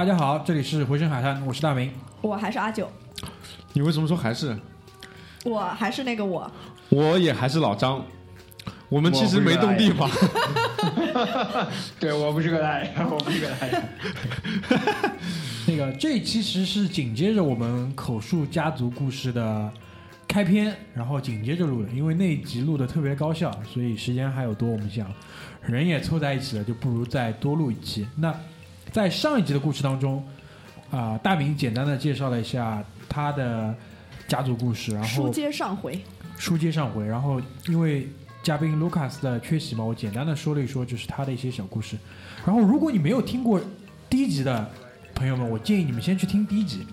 大家好，这里是回声海滩，我是大明。我还是阿九，你为什么说还是？我还是那个我，我也还是老张。我们其实没动地方。对我不是个大爷，我不是个大爷。那个这其实是紧接着我们口述家族故事的开篇，然后紧接着录的，因为那一集录的特别高效，所以时间还有多，我们想人也凑在一起了，就不如再多录一期。那在上一集的故事当中，啊、大明简单的介绍了一下他的家族故事，然后书接上回，书接上回，然后因为嘉宾卢卡斯的缺席嘛，我简单的说了一说，就是他的一些小故事。然后，如果你没有听过第一集的朋友们，我建议你们先去听第一集，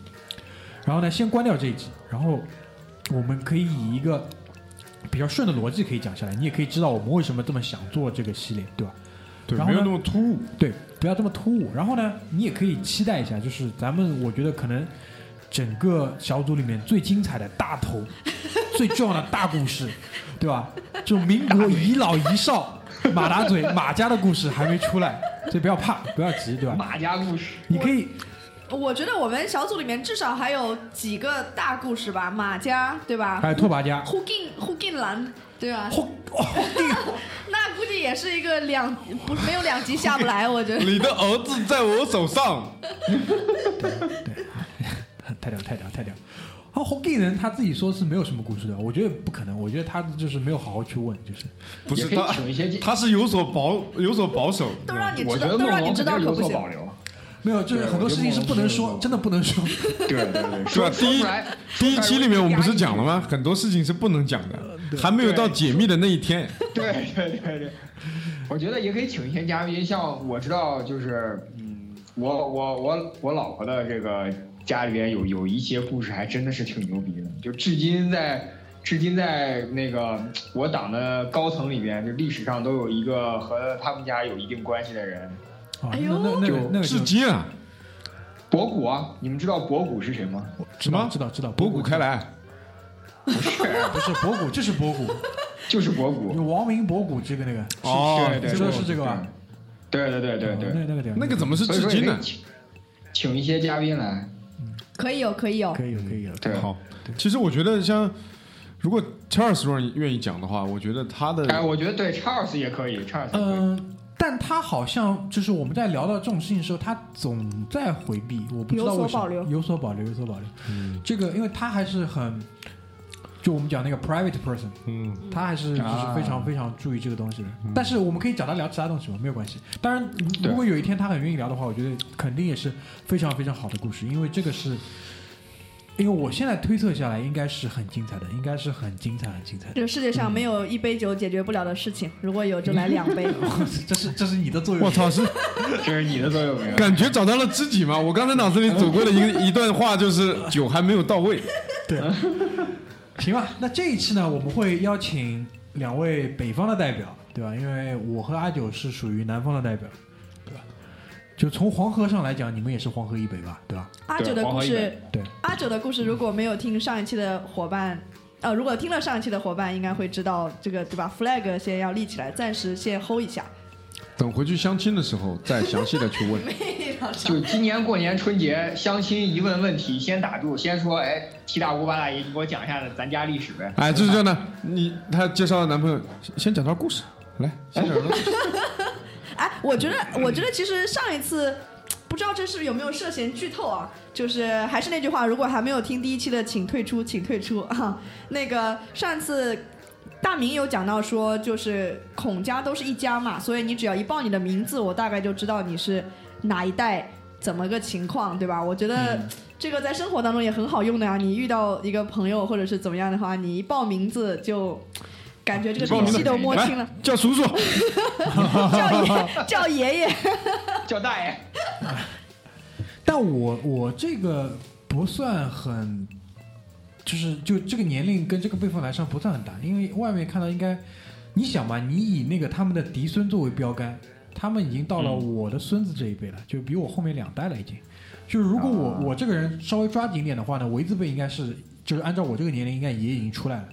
然后呢，先关掉这一集，然后我们可以以一个比较顺的逻辑可以讲下来，你也可以知道我们为什么这么想做这个系列，对吧？对，然后呢没有那么突兀。对，不要这么突兀。然后呢，你也可以期待一下，就是咱们我觉得可能整个小组里面最精彩的大头、最重要的大故事，对吧？这种民国遗老遗少 马达嘴马家的故事还没出来，所以不要怕，不要急，对吧？马家故事，你可以我觉得我们小组里面至少还有几个大故事吧，马家对吧？还有拓跋家，胡进胡进兰对吧？胡哦，那估计也是一个两不没有两集下不来，我觉得。你的儿子在我手上。对太屌太屌太屌。然后红地人他自己说是没有什么故事的，我觉得不可能，我觉得他就是没有好好去问，就是不是他他是有所保有所保守。都让你我觉得知道，都让你知道可不行。有所保留。没有，就是很多事情是不能说，真的不能说。对对对，是吧？说第一第一期里面我们不是讲了吗？很多事情是不能讲的，还没有到解密的那一天。对对对对，我觉得也可以请一些嘉宾，像我知道就是，嗯，我我我我老婆的这个家里边有有一些故事，还真的是挺牛逼的，就至今在至今在那个我党的高层里边，就历史上都有一个和他们家有一定关系的人，啊，哎呦那那那个那个至今啊，博古啊，你们知道博古是谁吗？知道什么知道知道，博古开来，不是博古，这是博古，就是博古。有王明博古这个那个，哦对对，说的是这个吧？对对对对对哦那对，那个点，那个怎么是至今呢？请请一些嘉宾来。可以有，可以有。可以有可以有，对，好，其实我觉得像如果 Charles 愿意愿意讲的话，我觉得他的哎，我觉得对 Charles 也可以，Charles 也可以。嗯，但他好像就是我们在聊到这种事情的时候，他总在回避，我不知道为什么，有所保留有所保留，有所保留。嗯这个，因为他还是很，就我们讲那个 private person，嗯他还是就是啊非常非常注意这个东西的。但是我们可以找他聊其他东西嘛，没有关系。当然，如果有一天他很愿意聊的话，我觉得肯定也是非常非常好的故事，因为这个是。因为我现在推测下来，应该是很精彩的，应该是很精彩、很精彩的。这个世界上没有一杯酒解决不了的事情，如果有就来两杯。这是这是你的作用。我操，是 这是你的作用没有？感觉找到了知己吗？我刚才脑子里走过的一个一段话就是酒还没有到位。对，行吧。那这一期呢，我们会邀请两位北方的代表，对吧？因为我和阿九是属于南方的代表，对吧？就从黄河上来讲，你们也是黄河以北吧，对吧？阿九的故事对，阿九的故事，如果没有听上一期的伙伴，呃，如果听了上一期的伙伴，应该会知道这个对吧？flag 先要立起来，暂时先 hold 一下。等回去相亲的时候再详细的去问。就今年过年春节相亲一问问题，先打住，先说，哎，七大姑八大姨，你给我讲一下咱家历史呗。哎，就是这样的，你他介绍的男朋友先先讲段故事，来，先讲段故事。哎，我觉得，我觉得其实上一次。不知道这是不是有没有涉嫌剧透啊？就是还是那句话，如果还没有听第一期的，请退出，请退出啊！那个上次大明有讲到说，就是孔家都是一家嘛，所以你只要一报你的名字，我大概就知道你是哪一代，怎么个情况，对吧？我觉得这个在生活当中也很好用的呀。你遇到一个朋友或者是怎么样的话，你一报名字就感觉这个报名字联系都摸清了，叫叔叔。叫爷叫爷爷。叫大爷，但我我这个不算很，就是就这个年龄跟这个辈分来上不算很大，因为外面看到应该，你想嘛，你以那个他们的嫡孙作为标杆，他们已经到了我的孙子这一辈了，就比我后面两代了已经。就是如果我、啊我这个人稍微抓紧一点的话呢，维字辈应该是就是按照我这个年龄应该也已经出来了，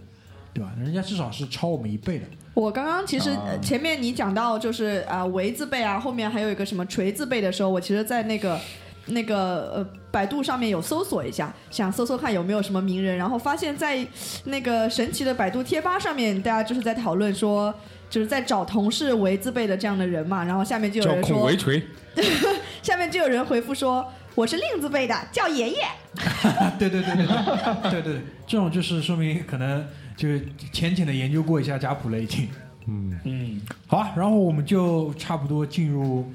对吧？人家至少是超我们一辈的。我刚刚其实、前面你讲到就是啊、围字辈啊，后面还有一个什么锤字辈的时候，我其实，在那个那个呃百度上面有搜索一下，想搜搜看有没有什么名人，然后发现在那个神奇的百度贴吧上面，大家就是在讨论说，就是在找同是为字辈的这样的人嘛，然后下面就有人说孔维锤，下面就有人回复说我是令字辈的，叫爷爷。对对对对对对对，这种就是说明可能就是浅浅的研究过一下家谱了已经。嗯，嗯，好啊，然后我们就差不多进入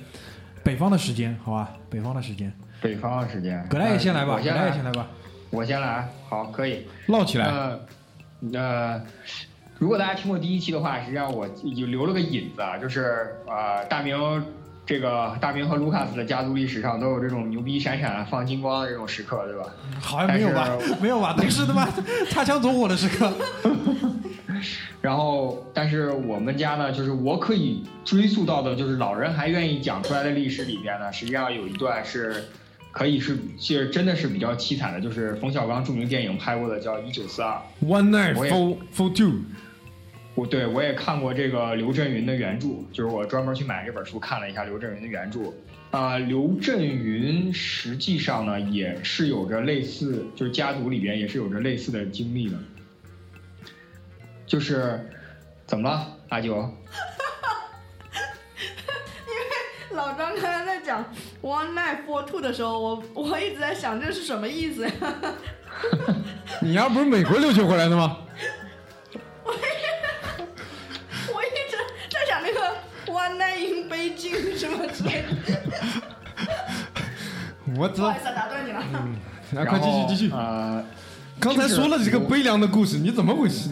北方的时间，好吧？北方的时间，北方的时间，葛大爷先来吧，葛我先来，大爷先来吧。我先来，好，可以。唠起来，呃，呃，如果大家听过第一期的话，实际上我有留了个引子啊，就是呃，大明这个大明和卢卡斯的家族历史上都有这种牛逼闪闪放金光的这种时刻，对吧？好像没有吧？没有吧？都是他妈 擦枪走火的时刻。然后，但是我们家呢，就是我可以追溯到的，就是老人还愿意讲出来的历史里边呢，实际上有一段是。可以是，其实真的是比较凄惨的，就是冯小刚著名电影拍过的，叫《一九四二》。One night for for two，我对我也看过这个刘震云的原著，就是我专门去买这本书看了一下刘震云的原著。啊、刘震云实际上呢也是有着类似，就是家族里边也是有着类似的经历的。就是怎么了，阿九？因为老张刚才在讲 one night for two 的时候，我我一直在想这是什么意思呀？你丫不是美国留学回来的吗？我一直在想那个 one night in 北京什么之类的。我操不好意！思，打断你了。啊，快继续继续。呃，刚才说了这个悲凉的故事，你怎么回事？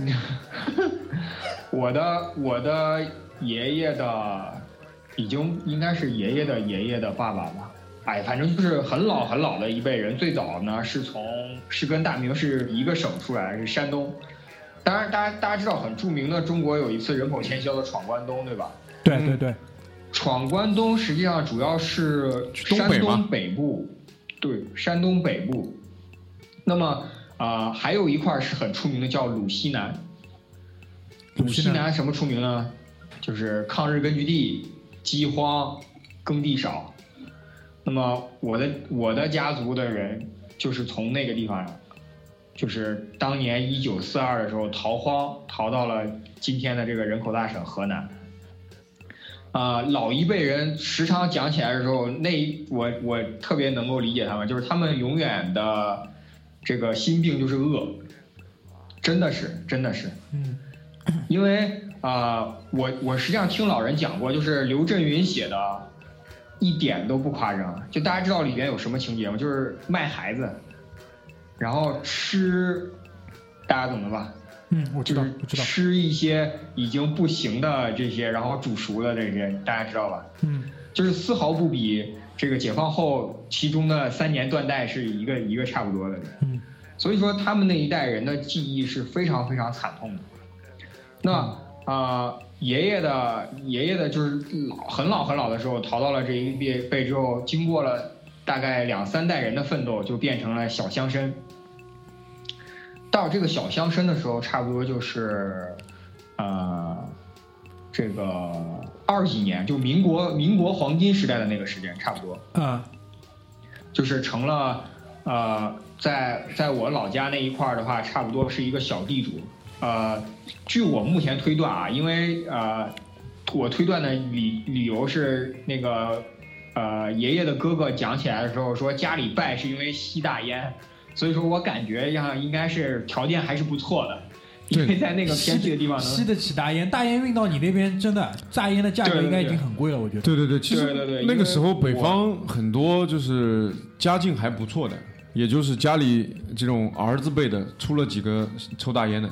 我的我的爷爷的，已经应该是爷爷的爷爷的爸爸吧。哎，反正就是很老很老的一辈人。最早呢是从是跟大明是一个省出来，是山东。当然，大家大家知道很著名的中国有一次人口迁徙叫闯关东，对吧？对对对，闯关东实际上主要是山东北吗东北部，对，山东北部。那么啊、还有一块是很出名的，叫鲁西南。鲁西南什么出名呢？就是抗日根据地、饥荒、耕地少。那么我的我的家族的人就是从那个地方，就是当年一九四二的时候逃荒，逃到了今天的这个人口大省河南。啊、老一辈人时常讲起来的时候，那一我我特别能够理解他们，就是他们永远的这个心病就是恶，真的是真的是，嗯，因为啊、我我实际上听老人讲过，就是刘震云写的，一点都不夸张。就大家知道里边有什么情节吗？就是卖孩子，然后吃，大家懂的吧？嗯，我知道我知道，吃一些已经不行的这些，然后煮熟的这些，大家知道吧？嗯就是丝毫不比这个解放后其中的三年断代是一个一个差不多的。嗯所以说他们那一代人的记忆是非常非常惨痛的。那啊、呃爷爷的爷爷的就是老很老很老的时候逃到了这一辈辈之后，经过了大概两三代人的奋斗，就变成了小乡绅。到这个小乡绅的时候，差不多就是，呃，这个二几年，就民国民国黄金时代的那个时间，差不多。嗯就是成了，呃，在在我老家那一块儿的话，差不多是一个小地主。呃，据我目前推断啊，因为呃，我推断的理理由是那个呃爷爷的哥哥讲起来的时候说家里败是因为吸大烟，所以说我感觉上应该是条件还是不错的，因为在那个偏僻的地方能。吸得起大烟，大烟运到你那边，真的大烟的价格应该已经很贵了，我觉得。对对对，其实对对对那个时候北方很多就是家境还不错的，也就是家里这种儿子辈的出了几个抽大烟的，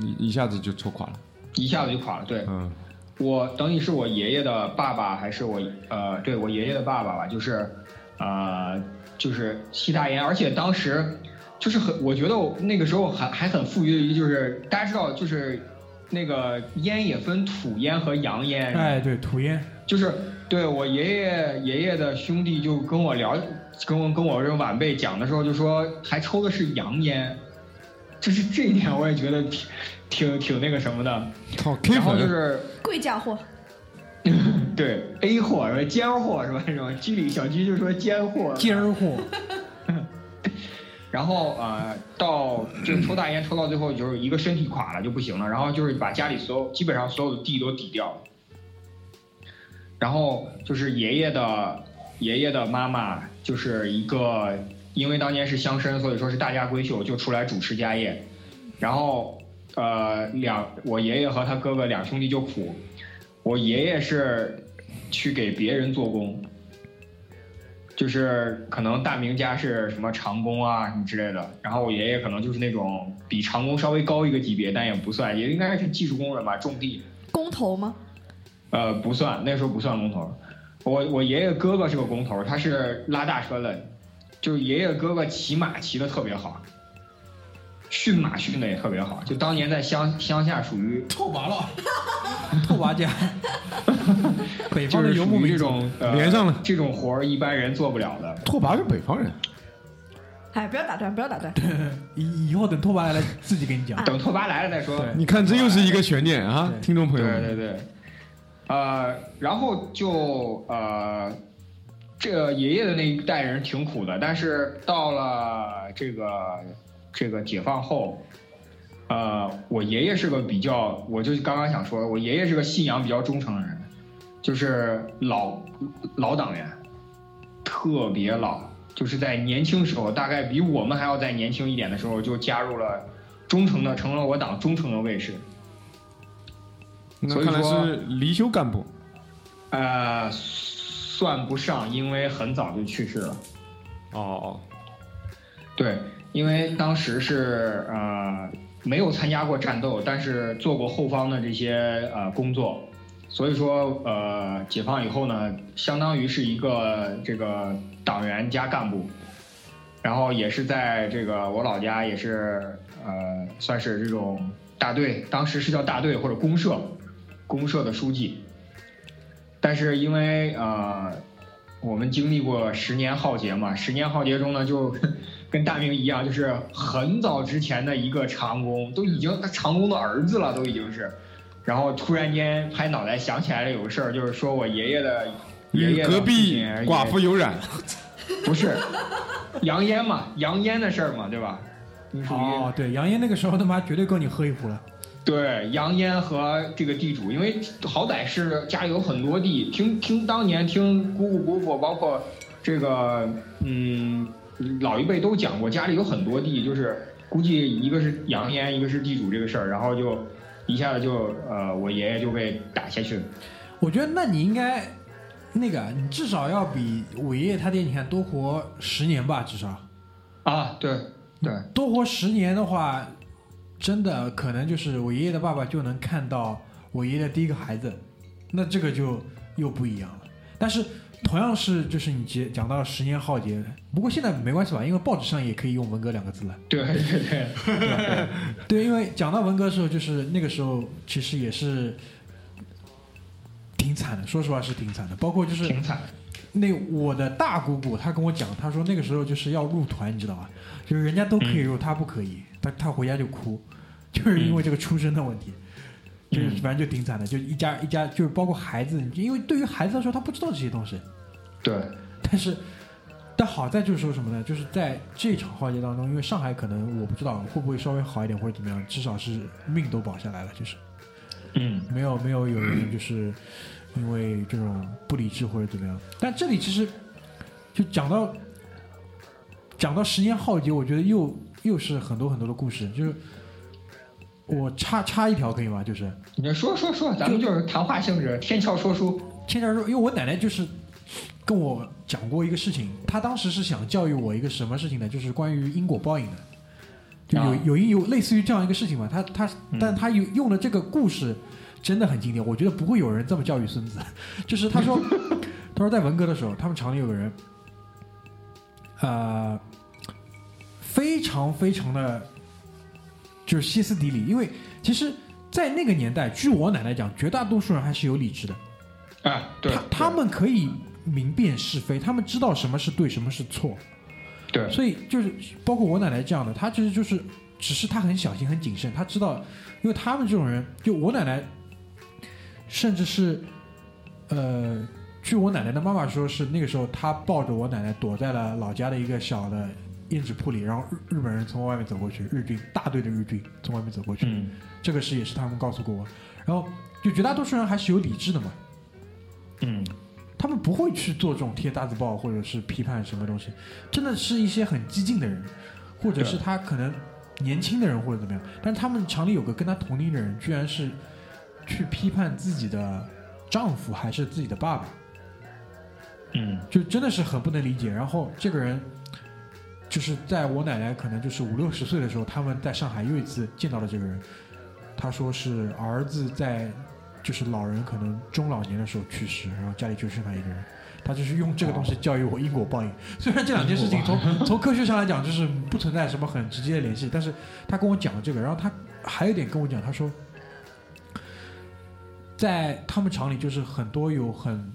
一一下子就抽垮了。一下子就垮了，对，嗯，我等于是我爷爷的爸爸还是我呃，对我爷爷的爸爸吧，就是，呃，就是吸大烟，而且当时就是很，我觉得我那个时候还还很富裕的一个就是大家知道就是那个烟也分土烟和洋烟，哎，对，土烟，就是对我爷爷爷爷的兄弟就跟我聊，跟我跟我这种晚辈讲的时候就说还抽的是洋烟，就是这一点我也觉得挺挺挺那个什么的。靠 K 然后就，是贵家伙，对 A 货是吧？尖货是吧？这种居里小居就说尖货，尖儿货，然后呃，到就抽大烟抽到最后就是一个身体垮了就不行了，然后就是把家里所有基本上所有的地都抵掉了，然后就是爷爷的爷爷的妈妈就是一个因为当年是乡绅，所以说是大家闺秀，就出来主持家业，然后呃两我爷爷和他哥哥两兄弟就苦，我爷爷是去给别人做工。就是可能大名家是什么长工啊什么之类的，然后我爷爷可能就是那种比长工稍微高一个级别，但也不算，也应该是技术工人吧，种地。工头吗？呃，不算，那时候不算工头。我我爷爷哥哥是个工头，他是拉大车的，就是爷爷哥哥骑马骑的特别好，驯马驯的也特别好，就当年在乡乡下属于拓跋了，拓跋家，北方的就是属游牧民族这种、呃、连上了这种活儿一般人做不了的。拓跋是北方人，哎，不要打断，不要打断。以以后等拓跋来了自己跟你讲。等拓跋来了再说。你看这又是一个悬念啊，听众朋友们。对对对，呃，然后就呃，这个爷爷的那一代人挺苦的，但是到了这个这个解放后，呃，我爷爷是个比较，我就刚刚想说，我爷爷是个信仰比较忠诚的人，就是老老党员，特别老，就是在年轻时候，大概比我们还要再年轻一点的时候，就加入了忠诚的，成了我党忠诚的卫士。那看来所以说是离休干部。呃，算不上，因为很早就去世了。哦，对，因为当时是呃没有参加过战斗，但是做过后方的这些呃工作，所以说呃解放以后呢，相当于是一个这个党员加干部，然后也是在这个我老家也是呃算是这种大队，当时是叫大队或者公社，公社的书记。但是因为呃，我们经历过十年浩劫嘛，十年浩劫中呢，就跟大明一样，就是很早之前的一个长工，都已经他长工的儿子了，都已经是，然后突然间拍脑袋想起来了有个事儿，就是说我爷爷的爷爷的隔壁寡妇有染。不是扬烟嘛，扬烟的事儿嘛，对吧？哦，对，杨烟那个时候他妈绝对够你喝一壶了。对杨烟和这个地主，因为好歹是家里有很多地，听听当年听姑姑姑父，包括这个嗯老一辈都讲过，家里有很多地，就是估计一个是扬烟，一个是地主这个事儿，然后就一下子就呃我爷爷就被打下去了。我觉得那你应该那个，你至少要比我爷爷他爹，你看多活十年吧，至少啊，对对，多活十年的话，真的可能就是我爷爷的爸爸就能看到我爷爷的第一个孩子，那这个就又不一样了。但是同样是就是你讲讲到十年浩劫，不过现在没关系吧，因为报纸上也可以用文革两个字了。对对对，对，因为讲到文革的时候，就是那个时候其实也是挺惨的，说实话是挺惨的。包括就是挺惨。那我的大姑姑，她跟我讲，她说那个时候就是要入团，你知道吧？就是人家都可以入，她不可以，她她回家就哭，就是因为这个出身的问题。就是嗯反正就挺惨的，就一家一家，就是包括孩子，因为对于孩子来说，他不知道这些东西。对，但是，但好在就是说什么呢？就是在这场浩劫当中，因为上海可能我不知道会不会稍微好一点或者怎么样，至少是命都保下来了，就是嗯没有没有有人就是因为这种不理智或者怎么样。但这里其实就讲到讲到十年浩劫，我觉得又又是很多很多的故事，就是我插插一条可以吗？就是你说说说，咱们就是谈话性质，天桥说书。天桥说，因为我奶奶就是跟我讲过一个事情，她当时是想教育我一个什么事情呢？就是关于因果报应的，就有啊有一有类似于这样一个事情嘛。她她，但她有用的这个故事真的很经典，我觉得不会有人这么教育孙子。就是他说，他说在文革的时候，他们厂里有个人，呃，非常非常的就是歇斯底里，因为其实，在那个年代，据我奶奶讲，绝大多数人还是有理智的。啊，对，他他们可以明辨是非，他们知道什么是对，什么是错，对所以就是包括我奶奶这样的，她其实就是只是她很小心、很谨慎，她知道，因为他们这种人，就我奶奶，甚至是呃，据我奶奶的妈妈说，是那个时候她抱着我奶奶躲在了老家的一个小的胭脂铺里，然后日日本人从外面走过去，日军大队的日军从外面走过去，嗯。这个事也是他们告诉过我。然后就绝大多数人还是有理智的嘛，嗯。他们不会去做这种贴大字报或者是批判什么东西，真的是一些很激进的人，或者是他可能年轻的人或者怎么样，但是他们厂里有个跟他同龄的人，居然是去批判自己的丈夫还是自己的爸爸，嗯。就真的是很不能理解。然后这个人就是在我奶奶可能就是五六十岁的时候，他们在上海又一次见到了这个人，他说是儿子在就是老人可能中老年的时候去世，然后家里就剩他一个人。他就是用这个东西教育我因果报应。虽然这两件事情从从科学上来讲就是不存在什么很直接的联系，但是他跟我讲了这个，然后他还有一点跟我讲，他说，在他们厂里就是很多有很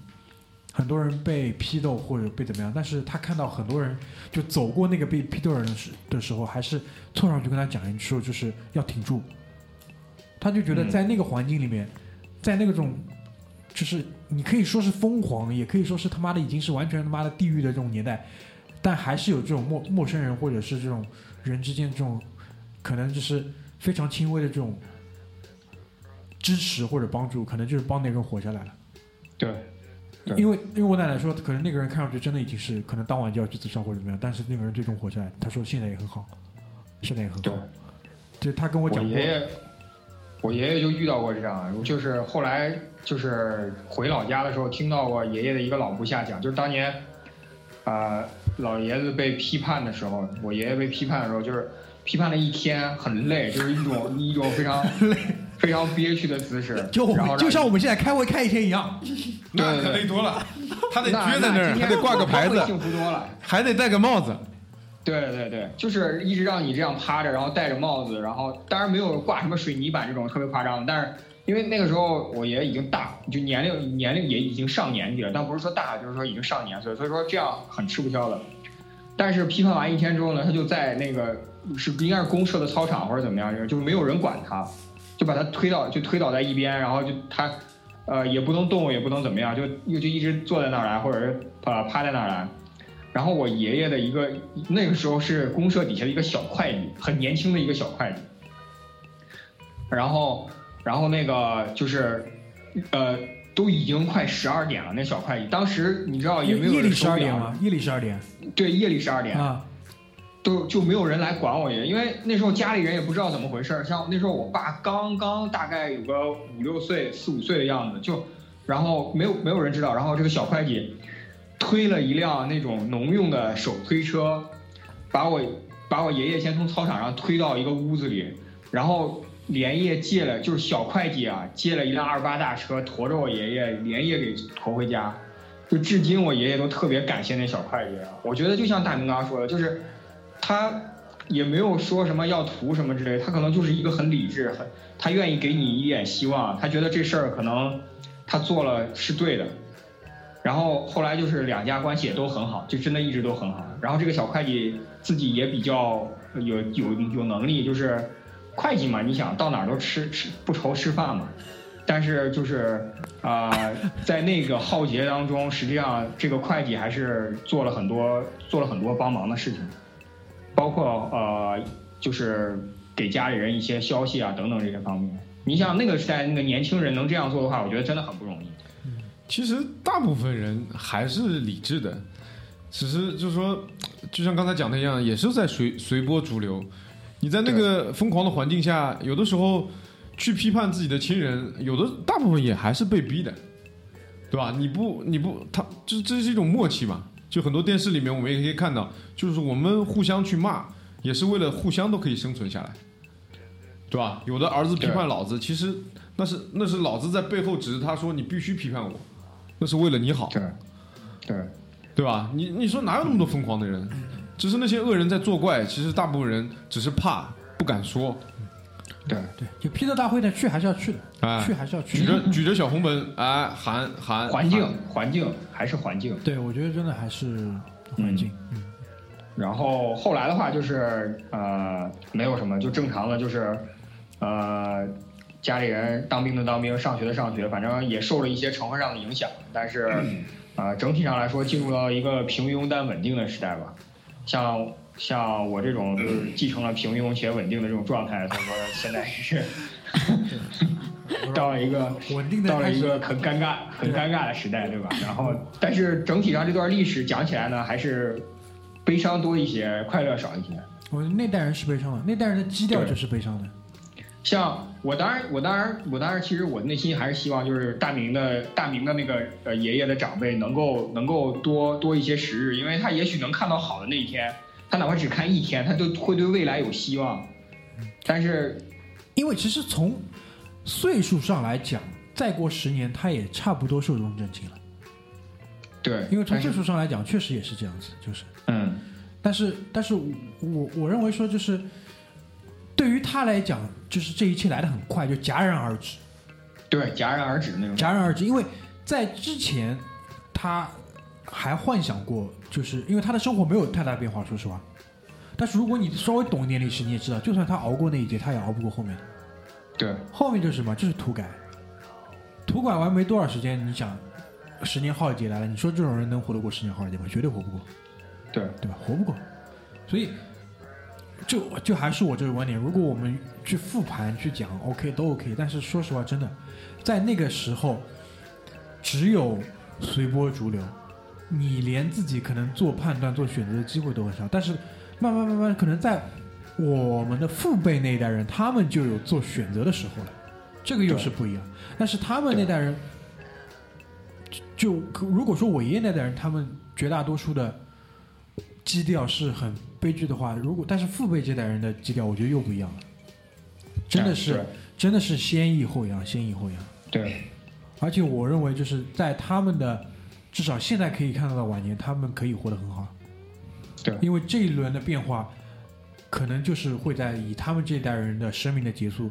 很多人被批斗或者被怎么样，但是他看到很多人就走过那个被批斗人的时的时候，还是凑上去跟他讲一句说就是要挺住。他就觉得嗯在那个环境里面，在那个种就是你可以说是疯狂，也可以说是他妈的已经是完全他妈的地狱的这种年代，但还是有这种陌陌生人或者是这种人之间这种可能就是非常轻微的这种支持或者帮助，可能就是帮那个人活下来了。对因为因为我奶奶说，可能那个人看上去真的已经是可能当晚就要去自杀或者怎么样，但是那个人最终活下来。他说现在也很好，现在也很好。对，他跟我我讲过，爷爷，我爷爷就遇到过这样，就是后来就是回老家的时候，听到过爷爷的一个老部下讲，就是当年，啊、老爷子被批判的时候，我爷爷被批判的时候，就是批判了一天，很累，就是一种一种非常非常憋屈的姿势，就我然后就像我们现在开会开一天一样。那可累多了，他得撅在那儿，今天还得挂个牌子，幸福多了。还得戴个帽子。对对对，就是一直让你这样趴着，然后戴着帽子，然后当然没有挂什么水泥板这种特别夸张的，但是因为那个时候我爷爷已经大，就年龄年龄也已经上年纪了，但不是说大，就是说已经上年岁，所以说这样很吃不消的。但是批判完一天之后呢，他就在那个是应该是公社的操场或者怎么样，就是没有人管他，就把他推倒就推倒在一边，然后就他呃也不能动，也不能怎么样，就又就一直坐在那儿来，或者是呃趴在那儿来。然后我爷爷的一个那个时候是公社底下的一个小会计，很年轻的一个小会计。然后，然后那个就是，呃，都已经快十二点了，那小会计当时你知道也没有夜里十二点吗？夜里十二点对，夜里十二点，啊，都就没有人来管我爷，因为那时候家里人也不知道怎么回事儿。像那时候我爸刚刚大概有个五六岁、四五岁的样子，就然后没有没有人知道。然后这个小会计推了一辆那种农用的手推车，把我把我爷爷先从操场上推到一个屋子里，然后连夜借了，就是小会计啊，借了一辆二八大车，驮着我爷爷连夜给驮回家。就至今我爷爷都特别感谢那小会计啊。我觉得就像大明刚刚说的，就是他也没有说什么要图什么之类，他可能就是一个很理智，很他愿意给你一点希望，他觉得这事儿可能他做了是对的。然后后来就是两家关系也都很好，就真的一直都很好。然后这个小会计自己也比较有有有能力，就是会计嘛，你想到哪儿都吃吃不愁吃饭嘛。但是就是啊、在那个浩劫当中，实际上这个会计还是做了很多做了很多帮忙的事情，包括呃就是给家里人一些消息啊等等这些方面。你想那个时代那个年轻人能这样做的话，我觉得真的很不容易。其实大部分人还是理智的，只是就是说，就像刚才讲的一样，也是在随随波逐流。你在那个疯狂的环境下，有的时候去批判自己的亲人，有的大部分也还是被逼的，对吧？你不你不他这这是一种默契嘛？就很多电视里面我们也可以看到，就是我们互相去骂，也是为了互相都可以生存下来，对吧？有的儿子批判老子，其实那是那是老子在背后指着他说你必须批判我，那是为了你好。对，对，对吧？你你说哪有那么多疯狂的人？只是那些恶人在作怪，其实大部分人只是怕不敢说，对，对，就批斗大会呢，去还是要去的，哎去，还是要去举。着举着小红本，哎，喊喊环境环境还是环境。对，我觉得真的还是环境。嗯然后后来的话就是呃没有什么，就正常的就是呃家里人当兵的当兵，上学的上学，反正也受了一些成分上的影响。但是，啊，整体上来说，进入到一个平庸但稳定的时代吧。像像我这种就是继承了平庸且稳定的这种状态，所以说现在是 到了一个稳定的到了一个很尴尬、很尴尬的时代，对吧？然后，但是整体上这段历史讲起来呢，还是悲伤多一些，快乐少一些。我那代人是悲伤的，那代人的基调就是悲伤的。像我当然，我当然，我当然，其实我内心还是希望，就是大明的大明的那个呃爷爷的长辈能够能够多多一些时日，因为他也许能看到好的那一天，他哪怕只看一天，他都会对未来有希望。但是，因为其实从岁数上来讲，再过十年他也差不多寿终正寝了。对，因为从岁数上来讲，确实也是这样子，就是。嗯，但是，但是我我认为说，就是对于他来讲，就是这一切来得很快，就戛然而止，对，戛然而止的那种。戛然而止。因为在之前，他还幻想过，就是因为他的生活没有太大变化，说实话。但是如果你稍微懂一点历史，你也知道，就算他熬过那一劫，他也熬不过后面的。对，后面就是什么？就是土改，土改完没多少时间，你想，十年浩劫来了，你说这种人能活得过十年浩劫吗？绝对活不过。对，对吧？活不过，所以就就还是我这个观点，如果我们去复盘去讲，OK 都 OK，但是说实话，真的在那个时候，只有随波逐流，你连自己可能做判断、做选择的机会都很少。但是慢慢慢慢，可能在我们的父辈那一代人，他们就有做选择的时候了，这个又是不一样。但是他们那代人，就就如果说我爷爷那代人，他们绝大多数的。基调是很悲剧的话，如果但是父辈这代人的基调，我觉得又不一样了，真的是、真的是先抑后扬，先抑后扬。对，而且我认为就是在他们的至少现在可以看到的晚年，他们可以活得很好。对因为这一轮的变化，可能就是会在以他们这一代人的生命的结束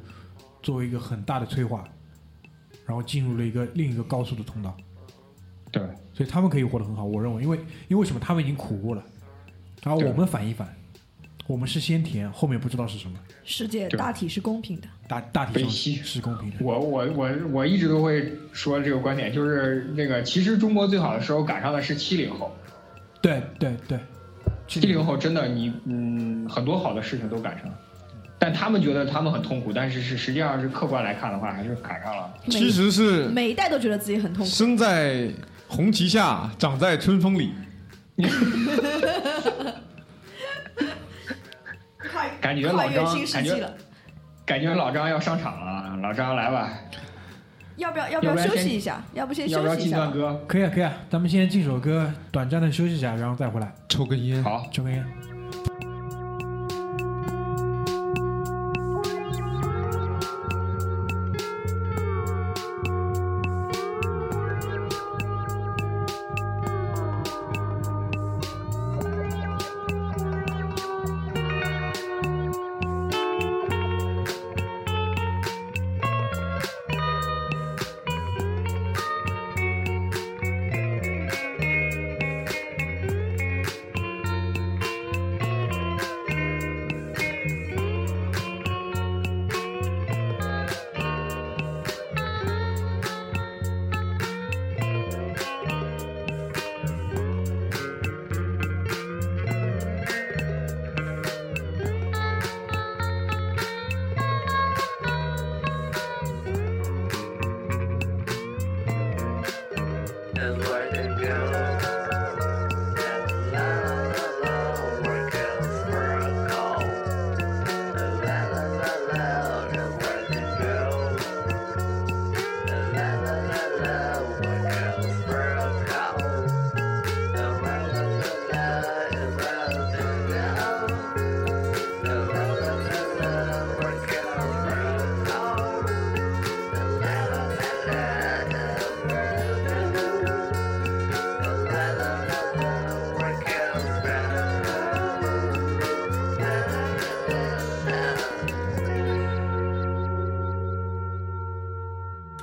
作为一个很大的催化，然后进入了一个另一个高速的通道。对，所以他们可以活得很好。我认为，因为因为为什么他们已经苦过了，然后我们反一反，我们是先甜，后面不知道是什么，世界大体是公平的。大大体上悲戚是公平的。我我我我一直都会说这个观点，就是那个其实中国最好的时候赶上的是七零后。对对对，七零后真的你嗯很多好的事情都赶上了，但他们觉得他们很痛苦，但是是实际上是客观来看的话，还是赶上了。其实是每一代都觉得自己很痛苦。生在红旗下，长在春风里。跨感觉老张感觉感觉老张要上场了，老张来吧，要不要要不要休息一下？要不先要不要休息一下吧？进段歌？可以啊可以啊，咱们先进首歌，短暂的休息一下，然后再回来抽根烟，好，抽根烟。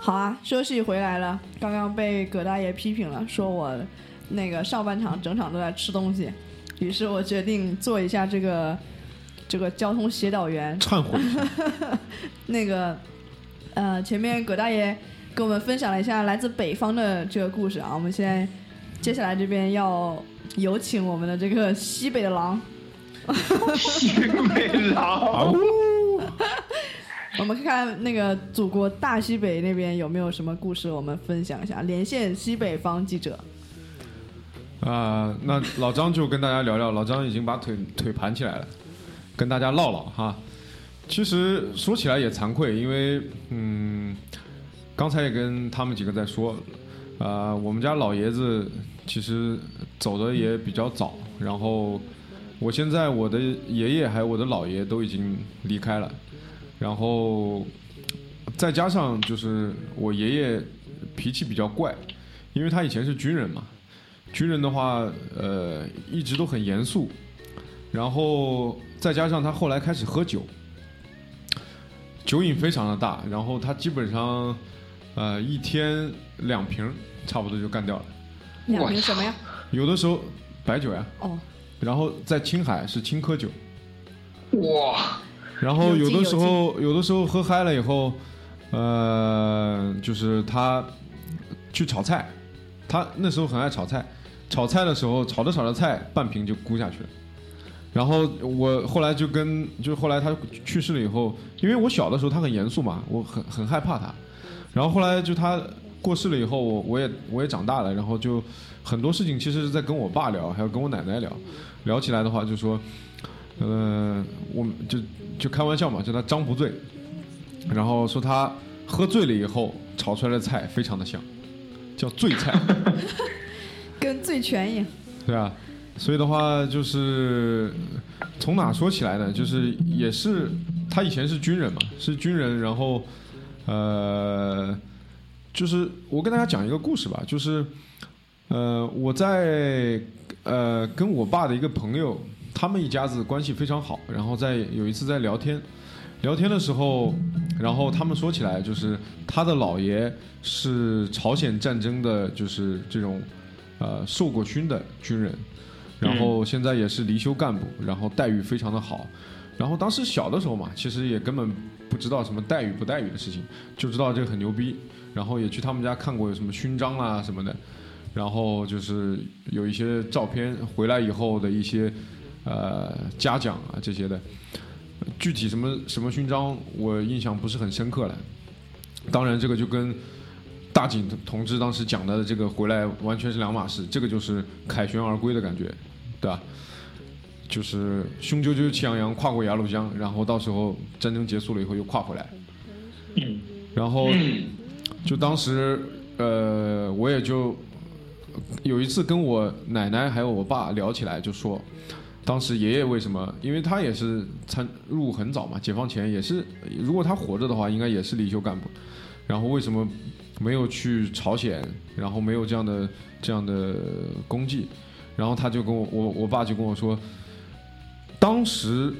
好啊，休息回来了。刚刚被葛大爷批评了，说我那个上半场整场都在吃东西，于是我决定做一下这个这个交通协导员。忏悔。那个，呃，前面葛大爷跟我们分享了一下来自北方的这个故事啊，我们现在接下来这边要有请我们的这个西北的狼，西北狼，我们看看那个祖国大西北那边有没有什么故事，我们分享一下，连线西北方记者。啊、那老张就跟大家聊聊，老张已经把腿腿盘起来了，跟大家唠唠哈。其实说起来也惭愧，因为嗯，刚才也跟他们几个在说，啊、我们家老爷子其实走的也比较早，然后我现在我的爷爷还有我的姥爷都已经离开了，然后再加上就是我爷爷脾气比较怪，因为他以前是军人嘛，军人的话，呃，一直都很严肃，然后再加上他后来开始喝酒，酒瘾非常的大，然后他基本上，呃，一天两瓶差不多就干掉了，两瓶什么呀？有的时候白酒呀，哦，然后在青海是青稞酒，哇，然后有的时候有的时候喝嗨了以后，呃，就是他去炒菜，他那时候很爱炒菜，炒菜的时候炒着炒着菜半瓶就咕下去了。然后我后来就跟，就后来他去世了以后，因为我小的时候他很严肃嘛，我很很害怕他。然后后来就他过世了以后，我我也我也长大了，然后就很多事情其实是在跟我爸聊，还有跟我奶奶聊。聊起来的话，就说，呃，我们就就开玩笑嘛，叫他张不醉，然后说他喝醉了以后炒出来的菜非常的香，叫醉菜。跟醉拳一样。对啊，所以的话就是从哪说起来呢？就是也是他以前是军人嘛，是军人，然后呃，就是我跟大家讲一个故事吧，就是呃我在呃跟我爸的一个朋友，他们一家子关系非常好，然后在有一次在聊天。聊天的时候，然后他们说起来，就是他的姥爷是朝鲜战争的，就是这种呃受过勋的军人，然后现在也是离休干部，然后待遇非常的好。然后当时小的时候嘛，其实也根本不知道什么待遇不待遇的事情，就知道这个很牛逼。然后也去他们家看过有什么勋章啦什么的，然后就是有一些照片回来以后的一些呃嘉奖啊这些的。具体什么什么勋章，我印象不是很深刻了。当然，这个就跟大井同志当时讲的这个回来完全是两码事，这个就是凯旋而归的感觉，对吧？就是雄赳赳气昂昂跨过鸭绿江，然后到时候战争结束了以后又跨回来。然后就当时呃，我也就有一次跟我奶奶还有我爸聊起来，就说当时爷爷为什么？因为他也是参入伍很早嘛，解放前也是，如果他活着的话，应该也是离休干部。然后为什么没有去朝鲜？然后没有这样的这样的功绩？然后他就跟我我我爸就跟我说，当时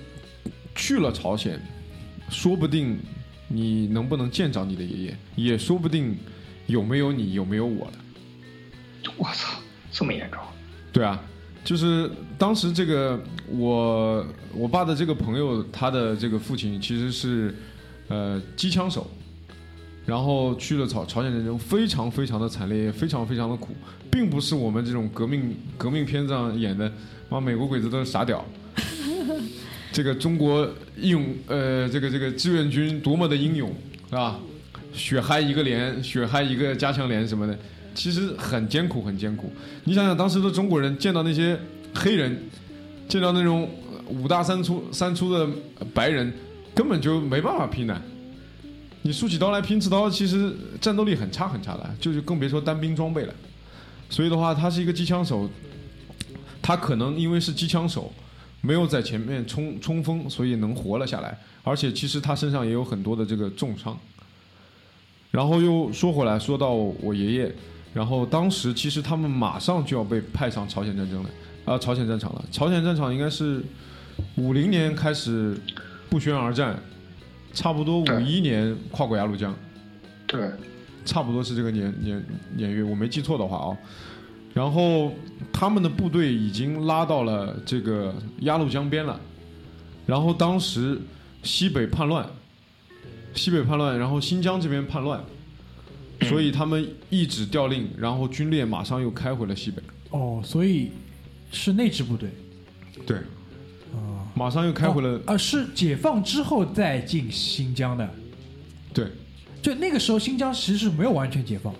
去了朝鲜，说不定你能不能见着你的爷爷，也说不定有没有你有没有我的。我操，这么严重？对啊，就是当时这个我我爸的这个朋友，他的这个父亲其实是呃机枪手，然后去了朝朝鲜战争，非常非常的惨烈，也非常非常的苦，并不是我们这种革命革命片上演的，妈美国鬼子都是傻屌。这个中国义勇呃，这个这个志愿军多么的英勇啊！血嗨一个连，血嗨一个加强连什么的，其实很艰苦，很艰苦。你想想，当时的中国人见到那些黑人，见到那种五大三粗三粗的白人，根本就没办法拼的。你竖起刀来拼刺刀，其实战斗力很差很差的，就是更别说单兵装备了。所以的话，他是一个机枪手，他可能因为是机枪手，没有在前面冲冲锋，所以能活了下来。而且其实他身上也有很多的这个重伤。然后又说回来，说到我爷爷，然后当时其实他们马上就要被派上朝鲜战争了，啊、朝鲜战场了。朝鲜战场应该是五零年开始不宣而战，差不多五一年跨过鸭绿江。对，差不多是这个年年年月，我没记错的话啊。然后他们的部队已经拉到了这个鸭绿江边了，然后当时西北叛乱，西北叛乱，然后新疆这边叛乱，所以他们一纸调令，然后军列马上又开回了西北。哦，所以是那支部队对，啊，马上又开回了。哦呃，是解放之后再进新疆的。对，就那个时候，新疆其实是没有完全解放，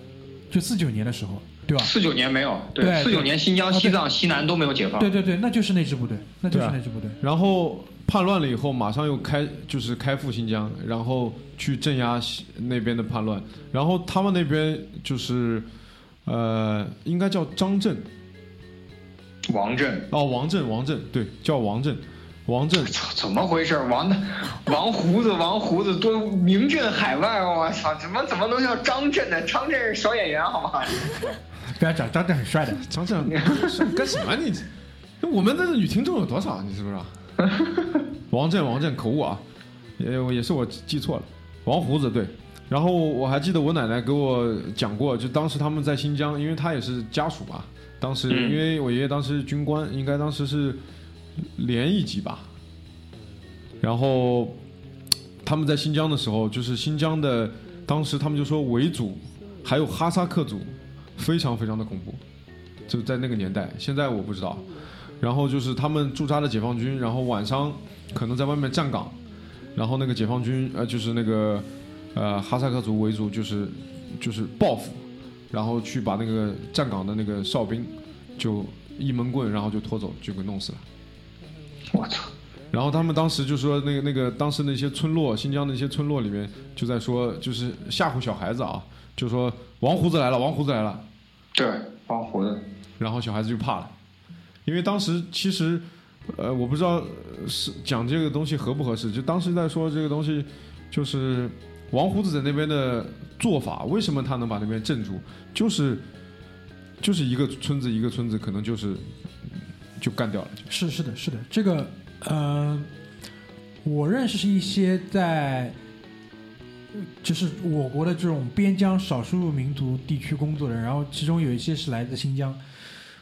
就四九年的时候，对吧？四九年没有，对四九年新疆、西藏、西南都没有解放。对对对，那就是那支部队，那就是那支部队。然后叛乱了以后，马上又开就是开赴新疆，然后去镇压西那边的叛乱。然后他们那边就是，呃，应该叫张震王震，哦，王震，王震，对，叫王震，王震，操，怎么回事？王的 王胡子，王胡子都名震海外，我操，怎么怎么能叫张震呢？张震是小演员，好吗？不要讲，张震很帅的。张震是干什么你？我们的女听众有多少？你知不知道？王震，王震，口误啊，也也是我记错了，王胡子对。然后我还记得我奶奶给我讲过，就当时他们在新疆，因为他也是家属嘛。当时嗯因为我爷爷当时是军官，应该当时是连一级吧。然后他们在新疆的时候，就是新疆的，当时他们就说维族还有哈萨克族非常非常的恐怖，就在那个年代。现在我不知道。然后就是他们驻扎的解放军，然后晚上可能在外面站岗，然后那个解放军呃就是那个呃哈萨克族维族就是就是报复，然后去把那个站岗的那个哨兵就一闷棍，然后就拖走，就给弄死了。我操！然后他们当时就说，那个那个当时那些村落，新疆的一些村落里面就在说，就是吓唬小孩子啊，就说王胡子来了，王胡子来了，对，王胡子，然后小孩子就怕了，因为当时其实，呃，我不知道呃是讲这个东西合不合适，就当时在说这个东西，就是王胡子在那边的做法，为什么他能把那边镇住，就是就是一个村子一个村子，可能就是就干掉了，是是的，是的，这个，呃，我认识是一些在，呃就是我国的这种边疆少数民族地区工作的人，然后其中有一些是来自新疆。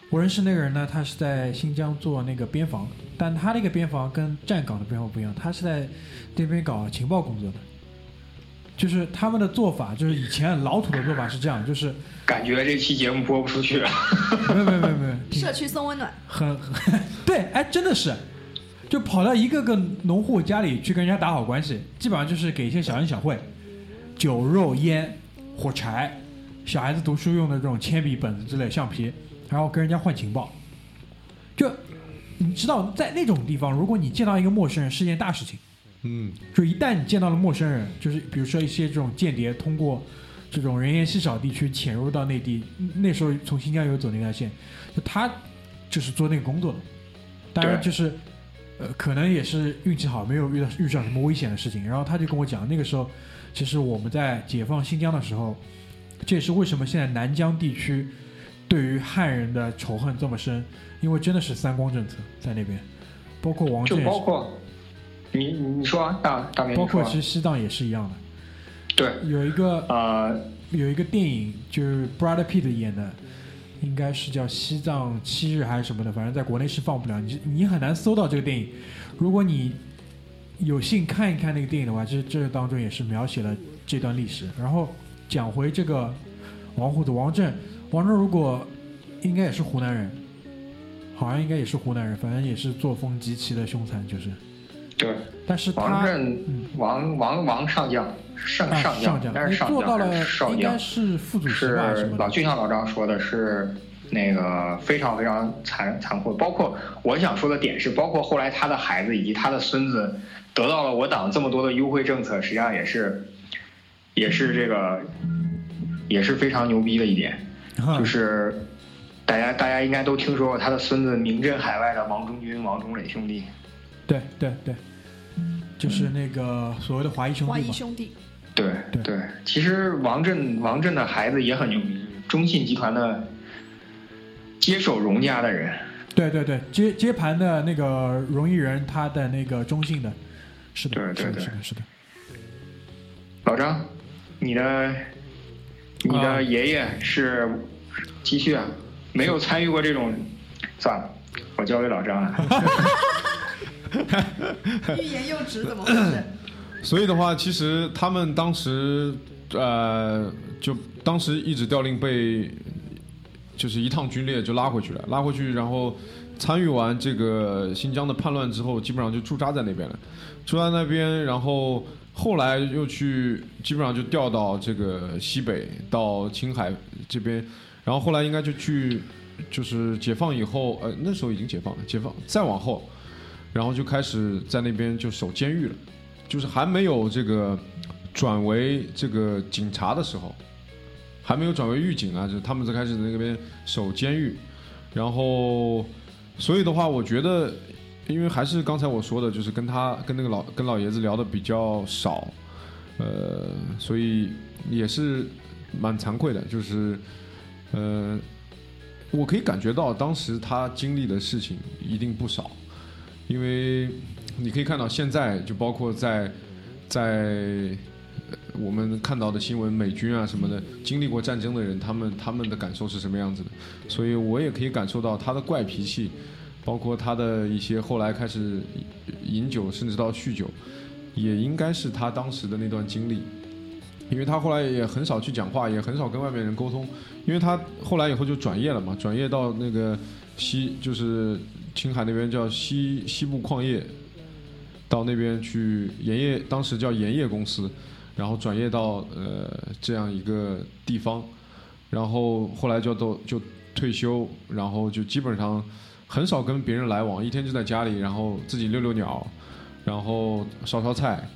我认识那个人呢，他是在新疆做那个边防，但他那个边防跟站岗的边防不一样，他是在那边搞情报工作的。就是他们的做法，就是以前老土的做法是这样，就是感觉这期节目播不出去了。没有没有没有没有，社区送温暖，很 很对，哎，真的是，就跑到一个个农户家里去跟人家打好关系，基本上就是给一些小恩小惠，酒肉烟、火柴，小孩子读书用的这种铅笔、本子之类橡皮，然后跟人家换情报。就你知道，在那种地方，如果你见到一个陌生人，是件大事情。嗯，就一旦你见到了陌生人，就是比如说一些这种间谍通过这种人烟稀少地区潜入到内地，那时候从新疆游走那条线，就他就是做那个工作的，当然就是呃可能也是运气好，没有遇到遇上什么危险的事情。然后他就跟我讲，那个时候其实我们在解放新疆的时候，这也是为什么现在南疆地区对于汉人的仇恨这么深，因为真的是三光政策在那边，包括王就震也是，包括你你说啊大大明，包括其实西藏也是一样的。对，有一个呃，有一个电影，就是 Brad Pitt 演的，应该是叫《西藏七日》还是什么的，反正在国内是放不了，你你很难搜到这个电影。如果你有幸看一看那个电影的话，这这当中也是描写了这段历史。然后讲回这个王胡子王震，王震如果应该也是湖南人，好像应该也是湖南人，反正也是作风极其的凶残，就是。对，但是王他震嗯，王王王上将上啊上上将，但是上做到了将还是少应该将，是副主席吧什么的。是老就像老张说的是那个非常非常残残酷，包括我想说的点是，包括后来他的孩子以及他的孙子得到了我党这么多的优惠政策，实际上也是也是这个也是非常牛逼的一点，哈就是大家大家应该都听说过他的孙子名震海外的王中军、王中磊兄弟。对对对，就是那个所谓的华谊兄弟华。谊兄弟，对对对，其实王震王震的孩子也很牛逼，中信集团的接手荣家的人。对对对，接接盘的那个荣毅仁，他的那个中信的，是的，是的，对对对是的，是的。老张，你的你啊的爷爷是继续啊，没有参与过这种，算了，我交给老张了。欲言又止，怎么回事？所以的话，其实他们当时呃，就当时一纸调令被就是一趟军列就拉回去了，拉回去，然后参与完这个新疆的叛乱之后，基本上就驻扎在那边了，驻扎那边，然后后来又去，基本上就调到这个西北到青海这边，然后后来应该就去，就是解放以后，呃，那时候已经解放了，解放再往后，然后就开始在那边就守监狱了，就是还没有这个转为这个警察的时候，还没有转为狱警啊，就是他们在开始在那边守监狱，然后所以的话，我觉得，因为还是刚才我说的，就是跟他跟那个老跟老爷子聊的比较少，呃，所以也是蛮惭愧的，就是呃，我可以感觉到当时他经历的事情一定不少，因为你可以看到现在就包括在在我们看到的新闻，美军啊什么的，经历过战争的人，他们他们的感受是什么样子的？所以我也可以感受到他的怪脾气，包括他的一些后来开始饮酒，甚至到酗酒，也应该是他当时的那段经历。因为他后来也很少去讲话，也很少跟外面人沟通，因为他后来以后就转业了嘛，转业到那个西，就是青海那边叫西西部矿业，到那边去盐业，当时叫盐业公司，然后转业到呃这样一个地方，然后后来就都就退休，然后就基本上很少跟别人来往，一天就在家里，然后自己遛遛鸟，然后烧烧菜，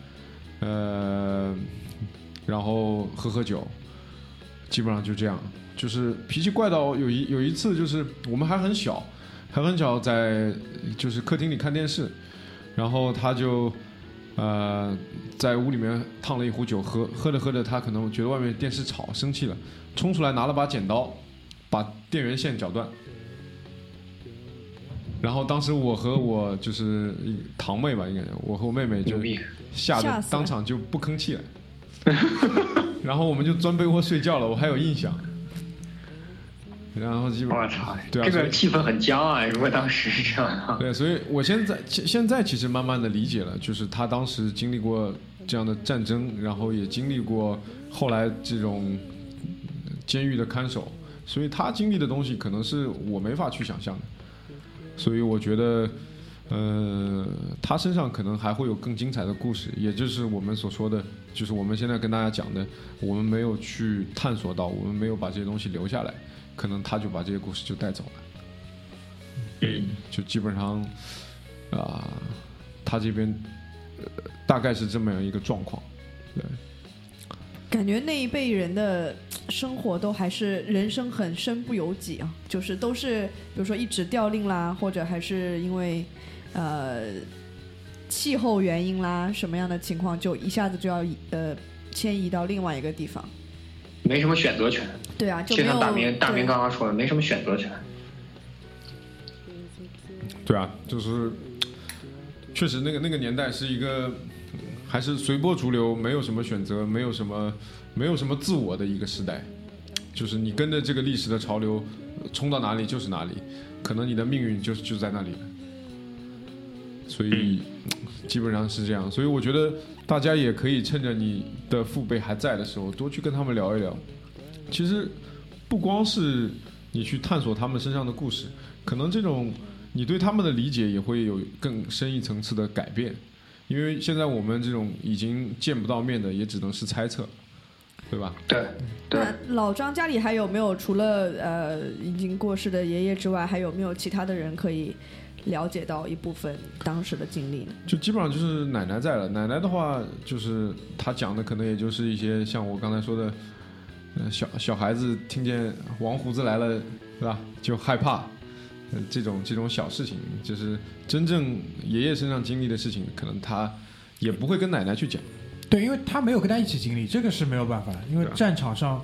呃，然后喝喝酒，基本上就这样，就是脾气怪到有一有一次就是我们还很小，还很小在就是客厅里看电视，然后他就呃在屋里面烫了一壶酒喝，喝着喝着他可能觉得外面电视吵，生气了，冲出来拿了把剪刀，把电源线绞断。然后当时我和我就是堂妹吧，应该我和我妹妹就吓得当场就不吭气了。然后我们就钻被窝睡觉了，我还有印象。然后基本我操，对啊所以这个气氛很僵啊！如果当时是这样的话，对，所以我现在现现在其实慢慢的理解了，就是他当时经历过这样的战争，然后也经历过后来这种呃监狱的看守，所以他经历的东西可能是我没法去想象的。所以我觉得，呃，他身上可能还会有更精彩的故事，也就是我们所说的，就是我们现在跟大家讲的，我们没有去探索到，我们没有把这些东西留下来，可能他就把这些故事就带走了。嗯，就基本上啊、他这边、呃、大概是这么样一个状况。对，感觉那一辈人的生活都还是人生很身不由己啊，就是都是比如说一直调令啦，或者还是因为呃气候原因啦，什么样的情况就一下子就要呃迁移到另外一个地方。没什么选择权。对啊，就没有就像大明大明刚刚说的，没什么选择权。对啊，就是确实那个那个年代是一个嗯还是随波逐流，没有什么选择，没有什么没有什么自我的一个时代，就是你跟着这个历史的潮流冲到哪里就是哪里，可能你的命运就就在那里。所以基本上是这样，所以我觉得大家也可以趁着你的父辈还在的时候，多去跟他们聊一聊。其实不光是你去探索他们身上的故事，可能这种你对他们的理解也会有更深一层次的改变。因为现在我们这种已经见不到面的，也只能是猜测，对吧？对对，那老张家里还有没有除了呃已经过世的爷爷之外，还有没有其他的人可以了解到一部分当时的经历呢？就基本上就是奶奶在了。奶奶的话，就是她讲的可能也就是一些像我刚才说的，呃，小小孩子听见王胡子来了，对吧？就害怕，呃，这种这种小事情，就是真正爷爷身上经历的事情，可能他也不会跟奶奶去讲。对，因为他没有跟他一起经历，这个是没有办法的，因为战场上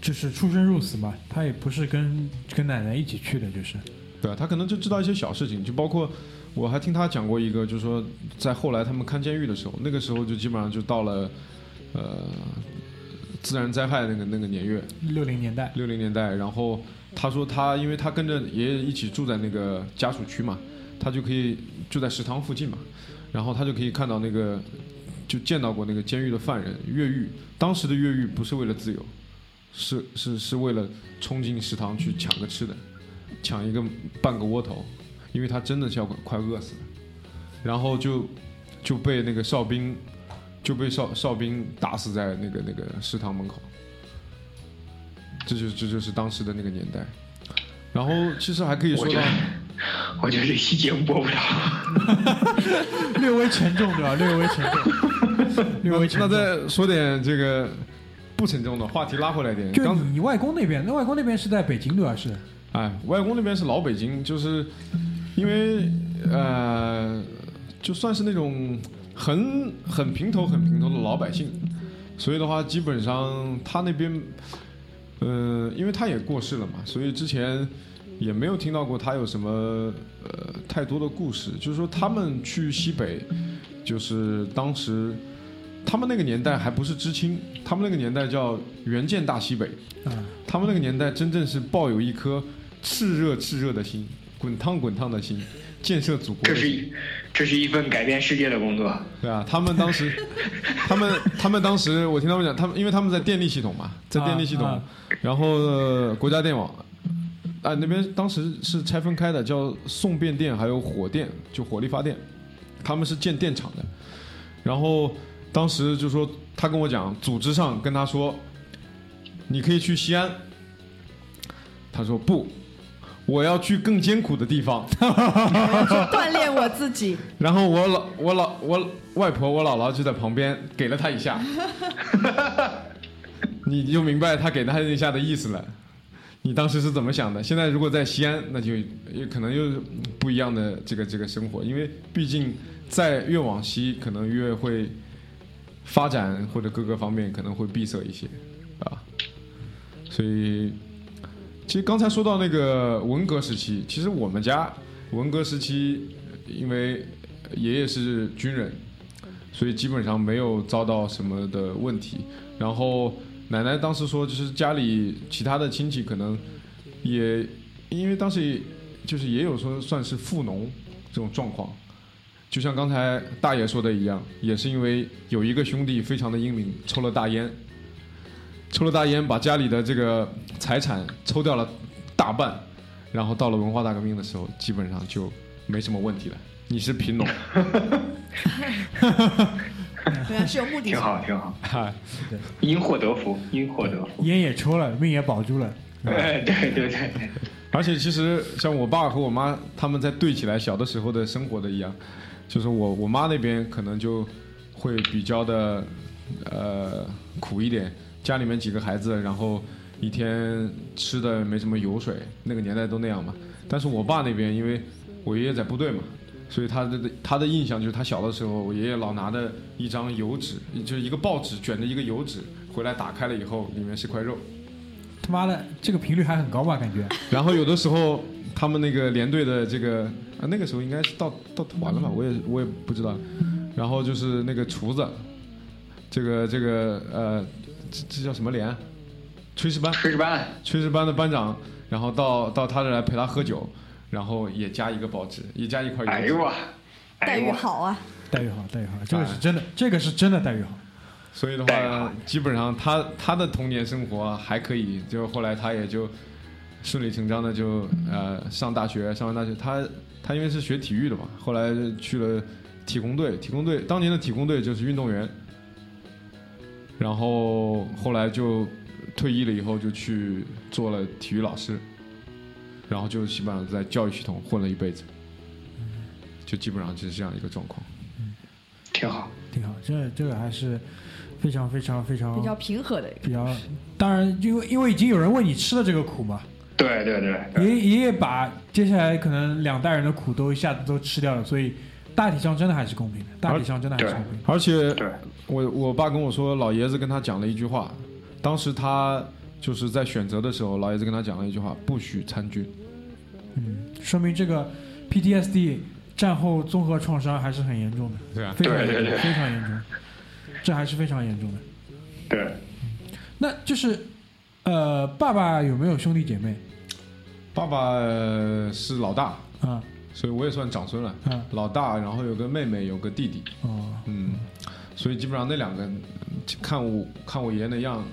就是出生入死嘛，他也不是跟跟奶奶一起去的，就是。对啊，他可能就知道一些小事情，就包括我还听他讲过一个，就是说在后来他们看监狱的时候，那个时候就基本上就到了呃自然灾害那个那个年月，六零年代，六零年代，然后他说他因为他跟着爷爷一起住在那个家属区嘛，他就可以住在食堂附近嘛，然后他就可以看到那个，就见到过那个监狱的犯人越狱。当时的越狱不是为了自由，是是是为了冲进食堂去抢个吃的，抢一个半个窝头，因为他真的是要快饿死了，然后就就被那个哨兵就被哨哨兵打死在那个那个食堂门口。这就这就是当时的那个年代。然后其实还可以说到我觉得，这期节目播不了。略微沉重对吧？略微沉重，略微沉重那。再说点这个不沉重的话题，拉回来点。就刚你外公那边，那外公那边是在北京对吧？是哎，外公那边是老北京，就是因为呃，就算是那种很很平头很平头的老百姓，所以的话，基本上他那边，呃，因为他也过世了嘛，所以之前也没有听到过他有什么呃太多的故事。就是说，他们去西北，就是当时他们那个年代还不是知青，他们那个年代叫援建大西北。啊，他们那个年代真正是抱有一颗炽热炽热的心，滚烫滚烫的心，建设祖国的心。这是一，这是一份改变世界的工作。对啊，他们当时，他们他们当时，我听他们讲，他们因为他们在电力系统嘛，在电力系统，啊然后、呃国家电网，啊那边当时是拆分开的，叫送变电，还有火电，就火力发电，他们是建电厂的，然后当时就说他跟我讲，组织上跟他说，你可以去西安，他说不。我要去更艰苦的地方，锻炼我自己。然后我老我老我外婆我姥姥就在旁边给了他一下，你就明白他给他一下的意思了。你当时是怎么想的？现在如果在西安，那就也可能又是不一样的这个这个生活，因为毕竟在越往西，可能越会发展或者各个方面可能会闭塞一些，啊。所以，其实刚才说到那个文革时期，其实我们家文革时期，因为爷爷是军人，所以基本上没有遭到什么的问题。然后奶奶当时说，就是家里其他的亲戚可能也因为当时就是也有说算是富农这种状况，就像刚才大爷说的一样，也是因为有一个兄弟非常的英明，抽了大烟。抽了大烟，把家里的这个财产抽掉了大半，然后到了文化大革命的时候，基本上就没什么问题了。你是贫农，对啊是有目的性。挺好，挺好，对，因祸得福，因祸得福。烟也抽了，命也保住了。哎，对对对对，而且其实像我爸和我妈他们在对起来小的时候的生活的一样，就是我我妈那边可能就会比较的呃苦一点，家里面几个孩子，然后一天吃的没什么油水，那个年代都那样嘛。但是我爸那边，因为我爷爷在部队嘛，所以他的他的印象就是他小的时候，我爷爷老拿着一张油纸，就是一个报纸卷着一个油纸回来，打开了以后里面是块肉。他妈的，这个频率还很高吧？感觉然后有的时候他们那个连队的这个啊，那个时候应该是到到团了吧，我也我也不知道。然后就是那个厨子，这个这个呃，这这叫什么连？炊事班，炊事班，炊事班的班长，然后到到他这来陪他喝酒，然后也加一个报纸，也加一块油纸。哎呦我，待遇好啊，待遇好，待遇好，这个是真的，这个是真的待遇好。所以的话，基本上他他的童年生活还可以，就后来他也就顺理成章的就呃上大学，上完大学他他因为是学体育的嘛，后来去了体工队，体工队当年的体工队就是运动员，然后后来就退役了以后就去做了体育老师，然后就基本上在教育系统混了一辈子，就基本上就是这样一个状况。嗯挺好。挺好，这这个还是非常非常非常比较平和的一个。比较。当然，因为因为已经有人为你吃了这个苦嘛，对对对对，爷爷爷把接下来可能两代人的苦都一下子都吃掉了，所以大体上真的还是公平的，大体上真的还是公平的。而且对我我爸跟我说，老爷子跟他讲了一句话，当时他就是在选择的时候，老爷子跟他讲了一句话：不许参军。嗯，说明这个 PTSD 战后综合创伤还是很严重的，对啊，非常严重，对对对非常严重，这还是非常严重的。对，那就是，呃，爸爸有没有兄弟姐妹爸爸呃是老大，啊？所以我也算长孙了。嗯老大，然后有个妹妹，有个弟弟，哦，嗯，所以基本上那两个看我看我爷爷那样，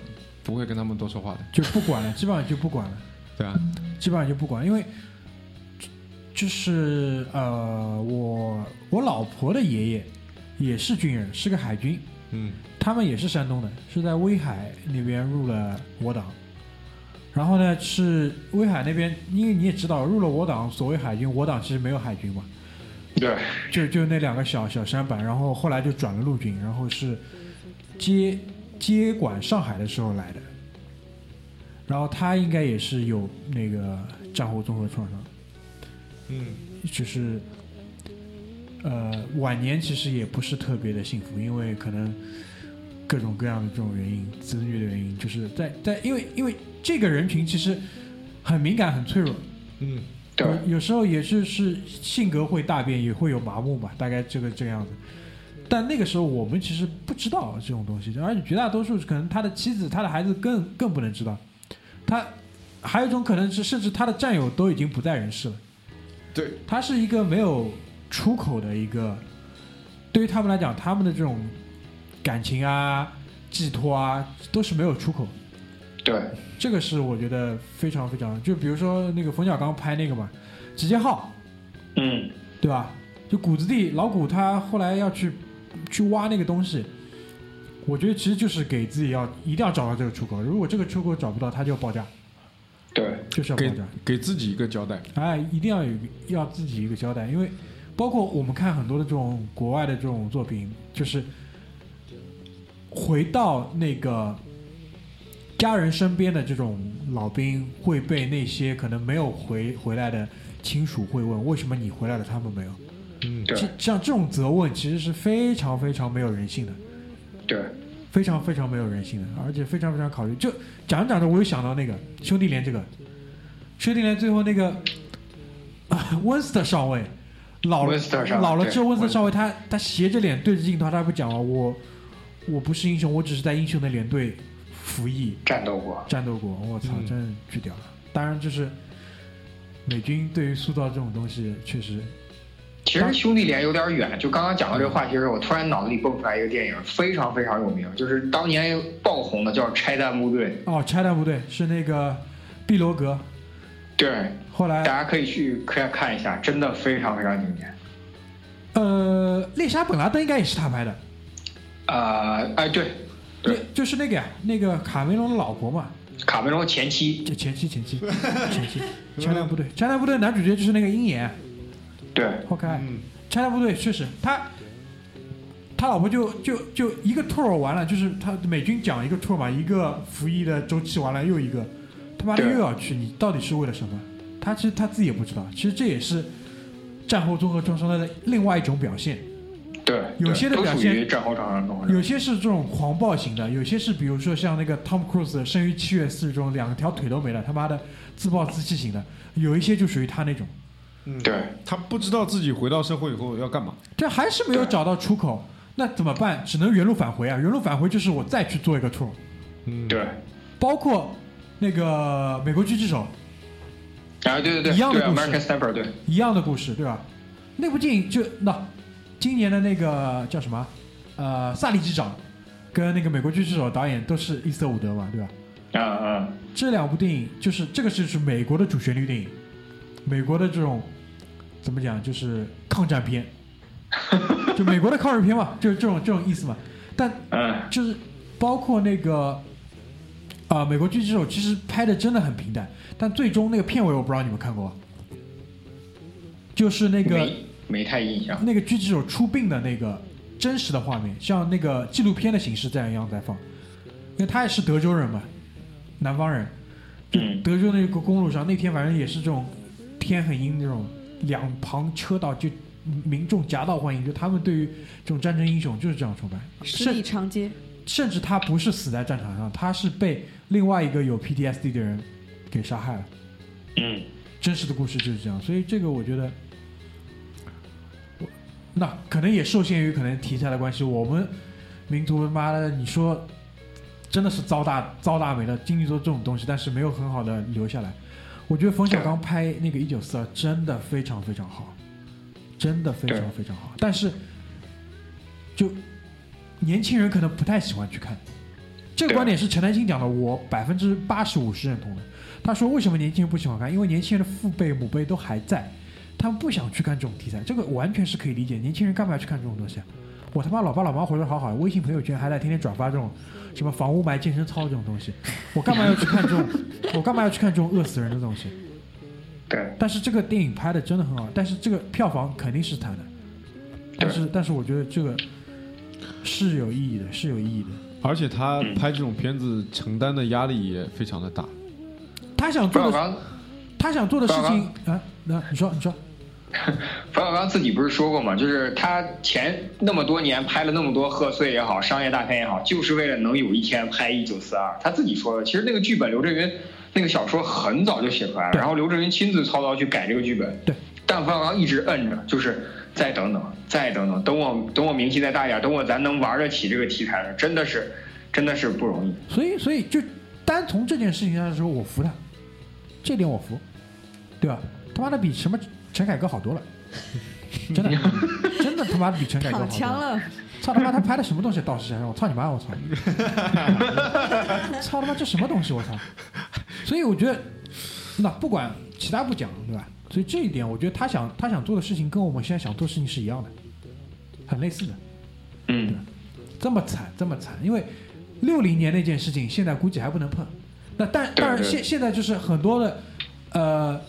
不会跟他们多说话的，就不管了，基本上就不管了。对啊，基本上就不管，因为就是呃，我我老婆的爷爷也是军人，是个海军，嗯。他们也是山东的，是在威海那边入了我党。然后呢，是威海那边，因为你也知道，入了我党，所谓海军，我党其实没有海军嘛，对，就就那两个小小山板，然后后来就转了陆军，然后是接接管上海的时候来的，然后他应该也是有那个战后综合创伤，嗯。就是呃晚年其实也不是特别的幸福，因为可能各种各样的这种原因，子女的原因，就是在在因为因为这个人群其实很敏感很脆弱，嗯对，有有时候也是是性格会大变，也会有麻木吧，大概这个这个样子。但那个时候我们其实不知道这种东西，而且绝大多数可能他的妻子、他的孩子更更不能知道。他还有一种可能是，甚至他的战友都已经不在人世了。对，他是一个没有出口的一个，对于他们来讲，他们的这种感情啊、寄托啊，都是没有出口。对，这个是我觉得非常非常，就比如说那个冯小刚拍那个嘛，《集结号》，嗯，对吧？就谷子地老谷他后来要去去挖那个东西，我觉得其实就是给自己要一定要找到这个出口，如果这个出口找不到，他就要爆炸，对，就是要爆炸。给自己一个交代，哎，一定要有要自己一个交代，因为包括我们看很多的这种国外的这种作品，就是回到那个家人身边的这种老兵会被那些可能没有回回来的亲属会问，为什么你回来了，他们没有？嗯对这像这种责问其实是非常非常没有人性的。对，非常非常没有人性的，而且非常非常考虑。就讲着讲着，我又想到那个兄弟连这个，兄弟连最后那个啊 温斯特上尉老了老了之后，温斯特上尉他他斜着脸对着镜头，他不讲了，我我不是英雄，我只是在英雄的连队服役战斗过，战斗过。我操，嗯真是巨屌了！当然，就是美军对于塑造这种东西，确实其实兄弟连有点远，就刚刚讲到这个话题的时候，我突然脑子里蹦出来一个电影，非常非常有名，就是当年爆红的叫《拆弹部队哦，拆弹部队是那个碧罗格，》，对，后来大家可以去看看一下，真的非常非常经典。呃，猎杀本拉登应该也是他拍的。呃，哎，对，对就就是那个呀，那个卡梅隆的老婆嘛，卡梅隆前妻，就前妻前妻 前妻，拆弹部队，拆弹部队男主角就是那个鹰眼，对，好可爱。嗯拆弹部队确实，他他老婆就就就一个 tour 完了，就是他美军讲一个 tour 嘛，一个服役的周期完了又一个，他妈的对又要去，你到底是为了什么？他其实他自己也不知道，其实这也是战后综合创伤的另外一种表现。对，有些的表现。有些是这种狂暴型的，有些是比如说像那个 Tom Cruise《生于七月四日》中两条腿都没了，他妈的自暴自弃型的，有一些就属于他那种，嗯，对，他不知道自己回到社会以后要干嘛，这还是没有找到出口，那怎么办？只能原路返回啊！原路返回就是我再去做一个 tour，嗯，对，包括那个美国狙击手啊，对对对，对一样的故事，American Sniper，对，一样的故事，对吧？那部电影就那今年的那个叫什么？呃，萨利机长跟那个美国狙击手导演都是伊斯特伍德嘛，对吧？啊啊，这两部电影就是这个是是美国的主旋律电影，美国的这种怎么讲就是抗战片，就美国的抗日片嘛，就是这种这种意思嘛。但嗯，就是包括那个啊、美国狙击手其实拍的真的很平淡，但最终那个片尾我不知道你们看过，就是那个没没太印象。那个狙击手出殡的那个真实的画面，像那个纪录片的形式这样一样在放，因为他也是德州人嘛，南方人，就嗯德州那个公路上那天反正也是这种天很阴那种，两旁车道就民众夹道欢迎，就他们对于这种战争英雄就是这样崇拜，十里甚长街，甚至他不是死在战场上，他是被另外一个有 PTSD 的人给杀害了。嗯，真实的故事就是这样，所以这个我觉得，我那可能也受限于可能题材的关系，我们民族妈的，你说真的是糟大糟大霉了，经历做这种东西，但是没有很好的留下来。我觉得冯小刚拍那个《一九四二》真的非常非常好，真的非常非常好。但是，就年轻人可能不太喜欢去看。这个观点是陈丹青讲的，我百分之八十五是认同的。他说，为什么年轻人不喜欢看？因为年轻人的父辈母辈都还在，他们不想去看这种题材，这个完全是可以理解。年轻人干嘛要去看这种东西啊？我他妈老爸老妈活得好好的，微信朋友圈还在天天转发这种什么防雾霾、健身操这种东西，我干嘛要去看这种？我干嘛要去看这种饿死人的东西？对但是这个电影拍的真的很好，但是这个票房肯定是惨的。但是但是我觉得这个是有意义的，是有意义的。而且他嗯拍这种片子承担的压力也非常的大。他想做的，他想做的事情啊，那你说你说，冯小刚自己不是说过吗？就是他前那么多年拍了那么多贺岁也好，商业大片也好，就是为了能有一天拍《一九四二》。他自己说的。其实那个剧本刘震云那个小说很早就写出来了，然后刘震云亲自操刀去改这个剧本。对。但冯小刚一直摁着，就是再等等，再等等，等我等我名气再大一点，等我咱能玩得起这个题材了，真的是真的是不容易。所以所以就单从这件事情上来说，我服他，这点我服，对吧？他妈的比什么陈凯歌好多了，真的真的他妈的比陈凯歌好躺枪多了。操他妈，他拍的什么东西？道士先生，我操你妈！我操！操他妈，这什么东西？我操！所以我觉得，那不管其他不讲，对吧？所以这一点，我觉得他想他想做的事情跟我们现在想做的事情是一样的，很类似的。嗯，这么惨，这么惨，因为六零年那件事情，现在估计还不能碰。那但对当然现现在就是很多的，呃，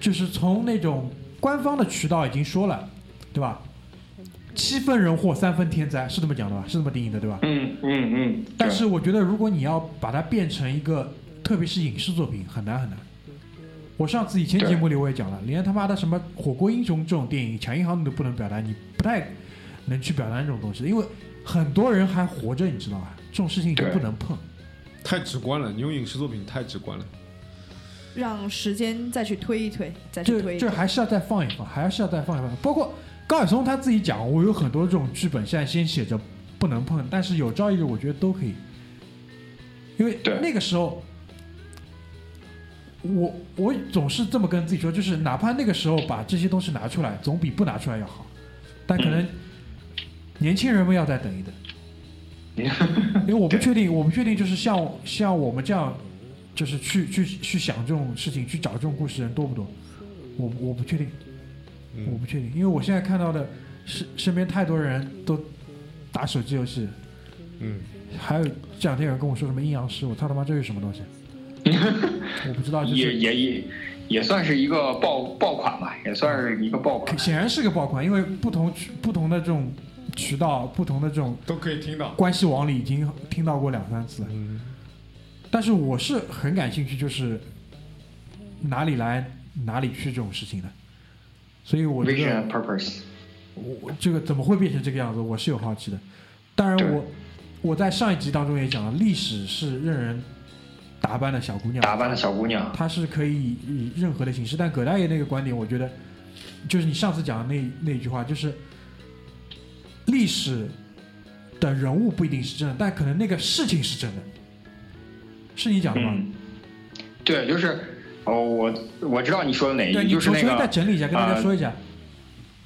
就是从那种官方的渠道已经说了，对吧？七分人祸，三分天灾，是这么讲的吧？是这么定义的，对吧？嗯嗯嗯。但是我觉得，如果你要把它变成一个，特别是影视作品，很难很难。我上次以前节目里我也讲了，连他妈的什么《火锅英雄》这种电影，抢银行你都不能表达，你不太能去表达这种东西，因为很多人还活着，你知道吧？这种事情就对不能碰。太直观了，你用影视作品太直观了。让时间再去推一推，再去推一推。这还是要再放一放，还是要再放一放。包括高晓松他自己讲，我有很多这种剧本，现在先写着不能碰，但是有朝一日我觉得都可以，因为那个时候，我我总是这么跟自己说，就是哪怕那个时候把这些东西拿出来，总比不拿出来要好。但可能年轻人们要再等一等。因为我不确定，我不确定，就是像像我们这样，就是去去去想这种事情，去找这种故事的人多不多？我我不确定，我不确定，因为我现在看到的身身边太多人都打手机游戏，嗯，还有这两天有人跟我说什么阴阳师，我操他妈这是什么东西？我不知道，就也是也也也算是一个爆爆款吧，也算是一个爆款。显然是个爆款，因为不同不同的这种渠道，不同的这种都可以听到。关系网里已经听到过两三次但是我是很感兴趣，就是哪里来哪里去这种事情的，所以我觉 Vision 得 purpose，我这个怎么会变成这个样子，我是有好奇的。当然我，我在上一集当中也讲了，历史是任人打扮的小姑娘，打扮的小姑娘，她是可以以任何的形式。但葛大爷那个观点，我觉得就是你上次讲的那那句话，就是历史的人物不一定是真的，但可能那个事情是真的，是你讲的吗？嗯，对，就是哦，我我知道你说的哪一，句，就是那个整理一下，跟大家呃说一下。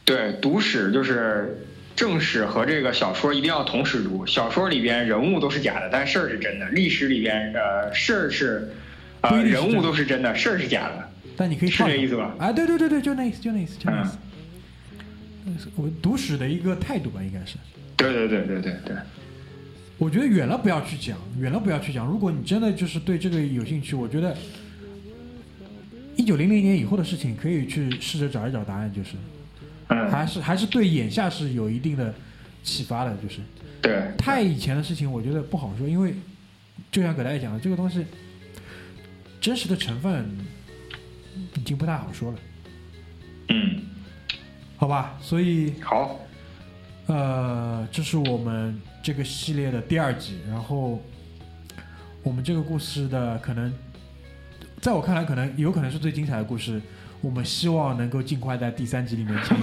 对，读史就是正史和这个小说一定要同时读。小说里边人物都是假的，但事儿是真的；历史里边呃事儿是呃人物都是真的，事儿是假的。但你可以是套这意思吧啊，对对对对，就那意思，就那意思，就那意嗯思。嗯我读史的一个态度吧，应该是。对对对对对对，我觉得远了不要去讲，远了不要去讲。如果你真的就是对这个有兴趣，我觉得一九零零年以后的事情可以去试着找一找答案，就是。嗯，还是还是对眼下是有一定的启发的，就是。对，太以前的事情，我觉得不好说，因为就像葛大爷讲的，这个东西真实的成分已经不太好说了，嗯，好吧？所以好，呃，这是我们这个系列的第二集，然后我们这个故事的可能，在我看来，可能有可能是最精彩的故事。我们希望能够尽快在第三集里面请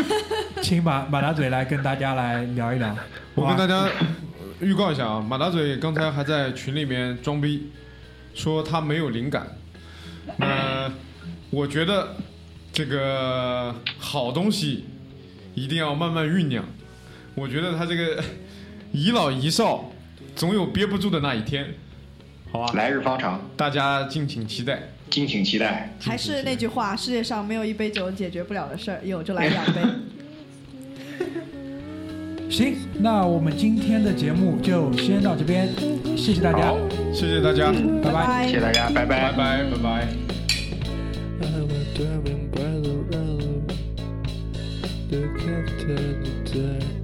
请马马大嘴来跟大家来聊一聊。我跟大家家预告一下啊，马大嘴刚才还在群里面装逼，说他没有灵感。那我觉得这个好东西一定要慢慢酝酿。我觉得他这个一老一少，总有憋不住的那一天，好吧？来日方长，大家敬请期待。敬请期待。还是那句话，世界上没有一杯酒解决不了的事儿，有就来两杯。行，那我们今天的节目就先到这边，谢谢大家，好，谢谢大家，拜拜。谢谢大家，拜拜拜拜拜。By the captain.